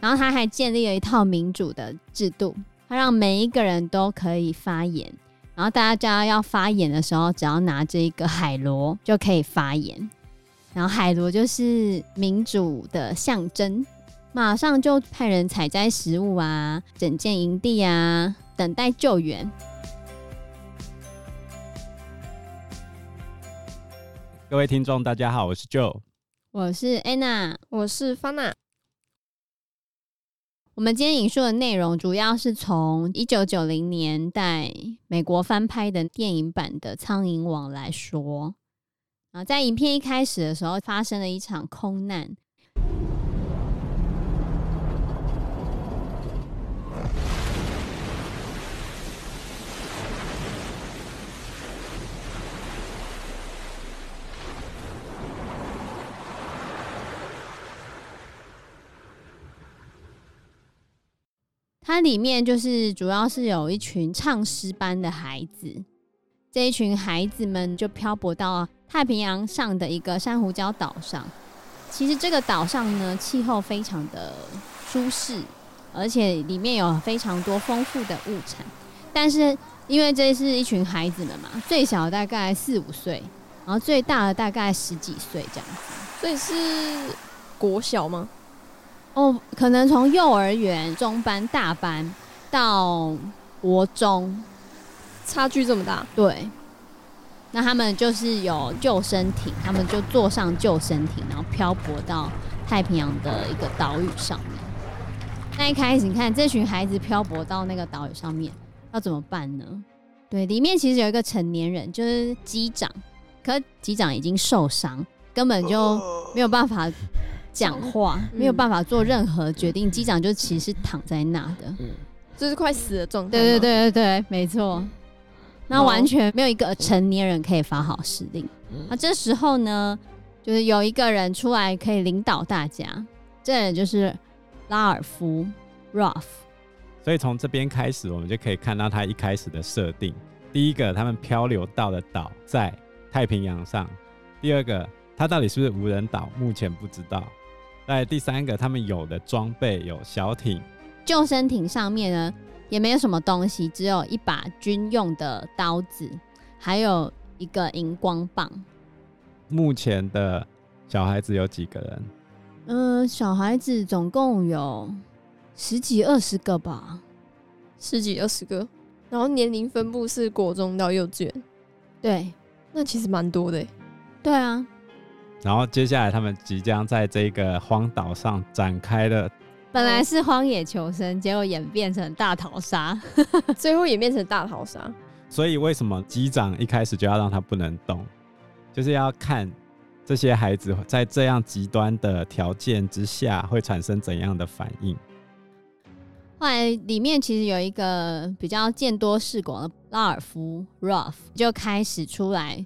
然后他还建立了一套民主的制度，他让每一个人都可以发言。然后大家要发言的时候，只要拿着一个海螺就可以发言。然后海螺就是民主的象征，马上就派人采摘食物啊，整建营地啊，等待救援。各位听众，大家好，我是 Joe，我是 Anna，我是 Fana。我们今天引述的内容主要是从一九九零年代美国翻拍的电影版的《苍蝇王》来说。啊，在影片一开始的时候，发生了一场空难。它里面就是主要是有一群唱诗班的孩子，这一群孩子们就漂泊到太平洋上的一个珊瑚礁岛上。其实这个岛上呢，气候非常的舒适，而且里面有非常多丰富的物产。但是因为这是一群孩子们嘛，最小大概四五岁，然后最大的大概十几岁这样子。所以是国小吗？哦，可能从幼儿园、中班、大班到国中，差距这么大？对。那他们就是有救生艇，他们就坐上救生艇，然后漂泊到太平洋的一个岛屿上面。那一开始，你看这群孩子漂泊到那个岛屿上面，要怎么办呢？对，里面其实有一个成年人，就是机长，可机长已经受伤，根本就没有办法。讲话没有办法做任何决定，机长就其实是躺在那的，嗯就是快死的状态。对对对对对，没错。那完全没有一个成年人可以发号施令。那这时候呢，就是有一个人出来可以领导大家，这人就是拉尔夫 （Rolf）。所以从这边开始，我们就可以看到他一开始的设定：第一个，他们漂流到的岛在太平洋上；第二个，他到底是不是无人岛，目前不知道。在第三个，他们有的装备有小艇，救生艇上面呢也没有什么东西，只有一把军用的刀子，还有一个荧光棒。目前的小孩子有几个人？嗯、呃，小孩子总共有十几二十个吧，十几二十个。然后年龄分布是国中到幼稚园，对，那其实蛮多的。对啊。然后接下来，他们即将在这个荒岛上展开了。本来是荒野求生，结果演变成大逃杀，最后演变成大逃杀。所以为什么机长一开始就要让他不能动？就是要看这些孩子在这样极端的条件之下会产生怎样的反应。后来里面其实有一个比较见多识广的拉尔夫 （Rolf） 就开始出来。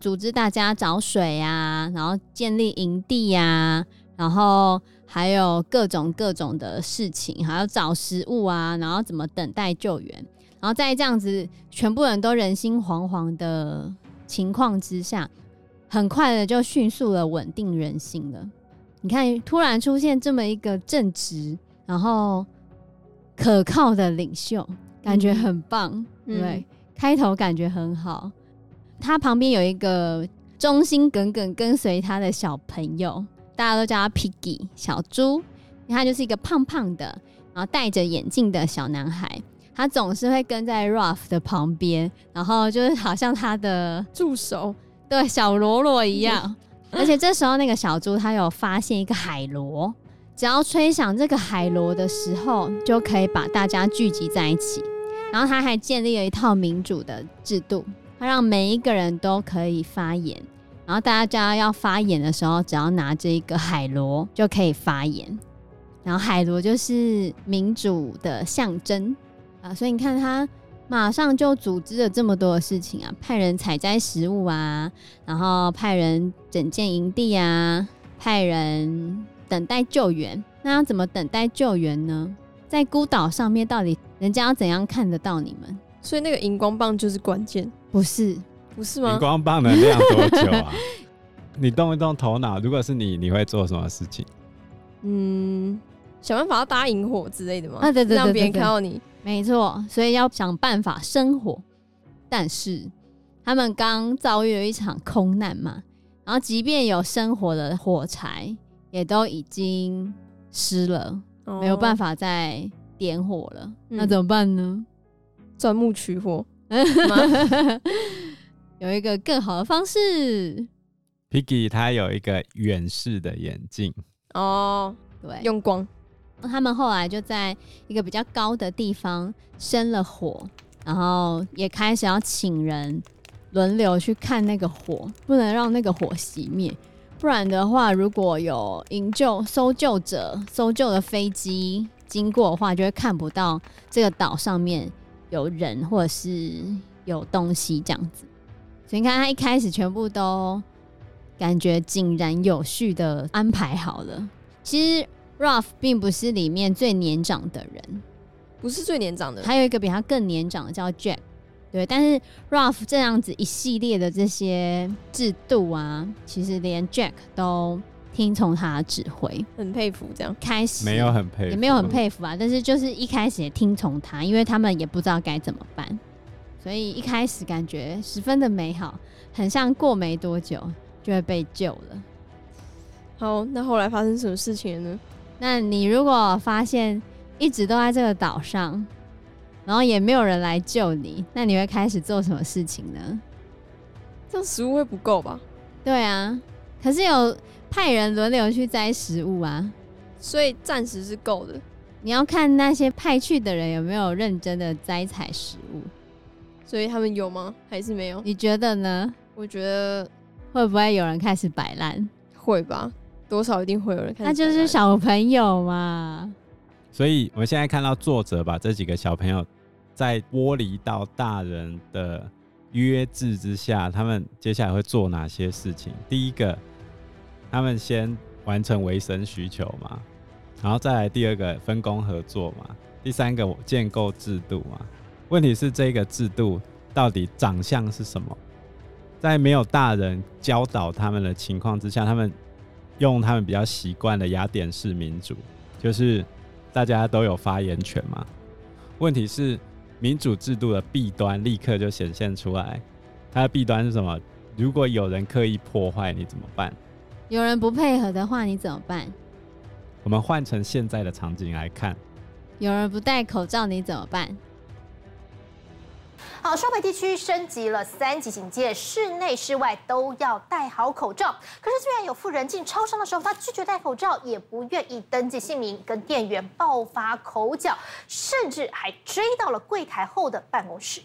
组织大家找水啊，然后建立营地呀、啊，然后还有各种各种的事情，还要找食物啊，然后怎么等待救援，然后在这样子全部人都人心惶惶的情况之下，很快的就迅速的稳定人心了。你看，突然出现这么一个正直，然后可靠的领袖，感觉很棒，嗯、对，开头感觉很好。他旁边有一个忠心耿耿跟随他的小朋友，大家都叫他 Piggy 小猪。他就是一个胖胖的，然后戴着眼镜的小男孩。他总是会跟在 Rolf 的旁边，然后就是好像他的助手，对，小喽啰一样。而且这时候那个小猪他有发现一个海螺，只要吹响这个海螺的时候，就可以把大家聚集在一起。然后他还建立了一套民主的制度。他让每一个人都可以发言，然后大家要发言的时候，只要拿着一个海螺就可以发言。然后海螺就是民主的象征啊，所以你看他马上就组织了这么多的事情啊，派人采摘食物啊，然后派人整建营地啊，派人等待救援。那要怎么等待救援呢？在孤岛上面，到底人家要怎样看得到你们？所以那个荧光棒就是关键，不是？不是吗？荧光棒能亮多久啊？你动一动头脑，如果是你，你会做什么事情？嗯，想办法要搭引火之类的吗？啊，对对对，让别人看到你。没错，所以要想办法生火。但是他们刚遭遇了一场空难嘛，然后即便有生火的火柴，也都已经湿了，哦、没有办法再点火了。嗯、那怎么办呢？钻木取火。有一个更好的方式。Piggy 他有一个远视的眼镜哦，对，用光。他们后来就在一个比较高的地方生了火，然后也开始要请人轮流去看那个火，不能让那个火熄灭，不然的话，如果有营救、搜救者、搜救的飞机经过的话，就会看不到这个岛上面有人或者是有东西这样子。所以你看，他一开始全部都感觉井然有序的安排好了。其实。Ruff 并不是里面最年长的人，不是最年长的，还有一个比他更年长的叫 Jack，对。但是 Ruff 这样子一系列的这些制度啊，其实连 Jack 都听从他的指挥，很佩服。这样开始没有很佩服，也没有很佩服啊。但是就是一开始也听从他，因为他们也不知道该怎么办，所以一开始感觉十分的美好，很像过没多久就会被救了。好，那后来发生什么事情了呢？那你如果发现一直都在这个岛上，然后也没有人来救你，那你会开始做什么事情呢？这样食物会不够吧？对啊，可是有派人轮流去摘食物啊，所以暂时是够的。你要看那些派去的人有没有认真的摘采食物，所以他们有吗？还是没有？你觉得呢？我觉得会不会有人开始摆烂？会吧。多少一定会有人看，那就是小朋友嘛。所以我们现在看到作者把这几个小朋友在剥离到大人的约制之下，他们接下来会做哪些事情？第一个，他们先完成维生需求嘛，然后再来第二个分工合作嘛，第三个建构制度嘛。问题是这个制度到底长相是什么？在没有大人教导他们的情况之下，他们。用他们比较习惯的雅典式民主，就是大家都有发言权嘛。问题是民主制度的弊端立刻就显现出来，它的弊端是什么？如果有人刻意破坏，你怎么办？有人不配合的话，你怎么办？我们换成现在的场景来看，有人不戴口罩，你怎么办？好，双北地区升级了三级警戒，室内室外都要戴好口罩。可是，居然有妇人进超商的时候，她拒绝戴口罩，也不愿意登记姓名，跟店员爆发口角，甚至还追到了柜台后的办公室。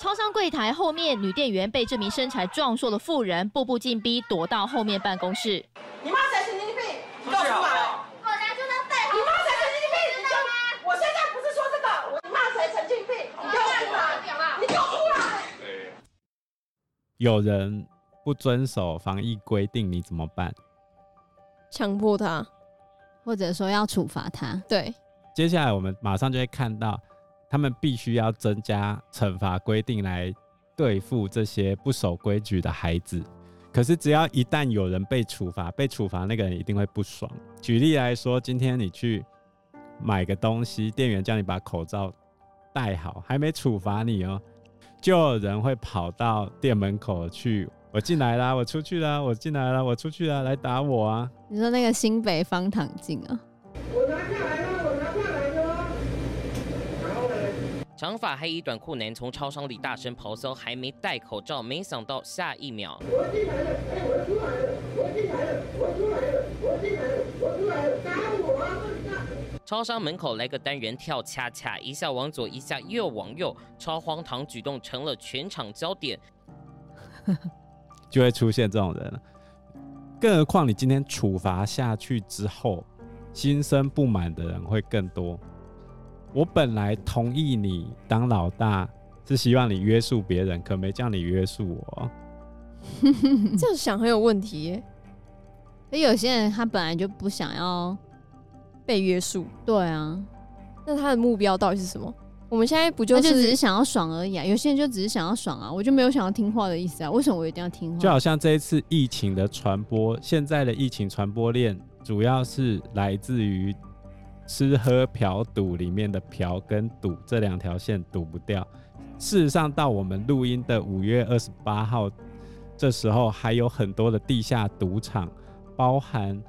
超商柜台后面，女店员被这名身材壮硕的妇人步步进逼，躲到后面办公室。你妈才神经病！你告诉我，我来就能戴好。你妈才神经病！你知道吗？我现在不是说这个，我你妈才神经病！你告诉我。有人不遵守防疫规定，你怎么办？强迫他，或者说要处罚他。对，接下来我们马上就会看到，他们必须要增加惩罚规定来对付这些不守规矩的孩子。可是，只要一旦有人被处罚，被处罚那个人一定会不爽。举例来说，今天你去买个东西，店员叫你把口罩戴好，还没处罚你哦。就有人会跑到店门口去，我进来啦，我出去啦，我进来啦，我出去啦，来打我啊！你说那个新北方糖镜啊下来了。然后呢？长发黑衣短裤男从超商里大声咆哮，还没戴口罩，没想到下一秒，超商门口来个单人跳恰恰，一下往左，一下又往右，超荒唐举动成了全场焦点，就会出现这种人。更何况你今天处罚下去之后，心生不满的人会更多。我本来同意你当老大，是希望你约束别人，可没叫你约束我。这样想很有问题耶。而有些人他本来就不想要。被约束，对啊，那他的目标到底是什么？我们现在不就就是只是想要爽而已啊？有些人就只是想要爽啊，我就没有想要听话的意思啊。为什么我一定要听话？就好像这一次疫情的传播，现在的疫情传播链主要是来自于吃喝嫖赌里面的嫖跟赌这两条线赌不掉。事实上，到我们录音的五月二十八号，这时候还有很多的地下赌场，包含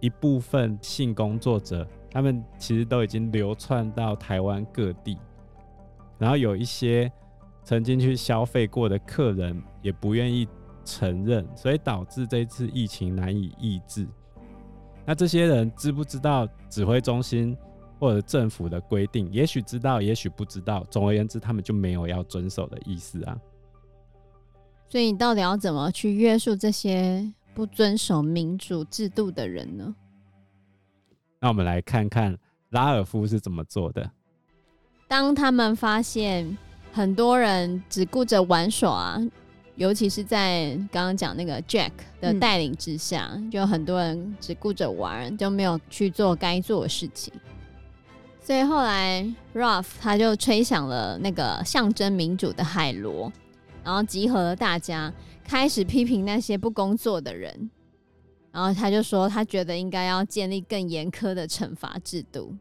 一部分性工作者。他们其实都已经流窜到台湾各地，然后有一些曾经去消费过的客人也不愿意承认，所以导致这次疫情难以抑制。那这些人知不知道指挥中心或者政府的规定？也许知道，也许不知道。总而言之，他们就没有要遵守的意思啊。所以你到底要怎么去约束这些不遵守民主制度的人呢？那我们来看看拉尔夫是怎么做的。当他们发现很多人只顾着玩耍，尤其是在刚刚讲那个 Jack 的带领之下，嗯、就很多人只顾着玩，就没有去做该做的事情。所以后来 Ruff 他就吹响了那个象征民主的海螺，然后集合了大家，开始批评那些不工作的人。然后他就说，他觉得应该要建立更严苛的惩罚制度。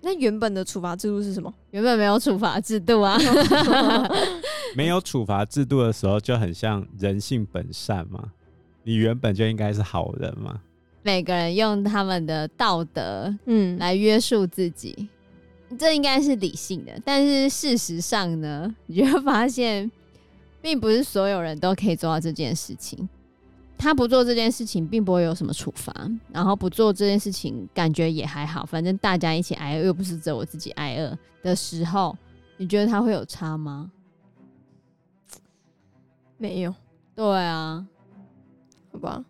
那原本的处罚制度是什么？原本没有处罚制度啊。没有处罚制度的时候，就很像人性本善嘛。你原本就应该是好人嘛。每个人用他们的道德，嗯，来约束自己，嗯、这应该是理性的。但是事实上呢，你就会发现，并不是所有人都可以做到这件事情。他不做这件事情，并不会有什么处罚，然后不做这件事情，感觉也还好，反正大家一起挨饿，又不是只有我自己挨饿的时候，你觉得他会有差吗？没有。对啊，好吧。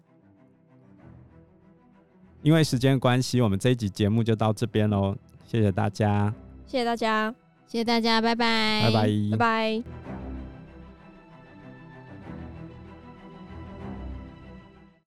因为时间关系，我们这一集节目就到这边喽，谢谢大家，谢谢大家，谢谢大家，拜拜，拜拜，拜拜。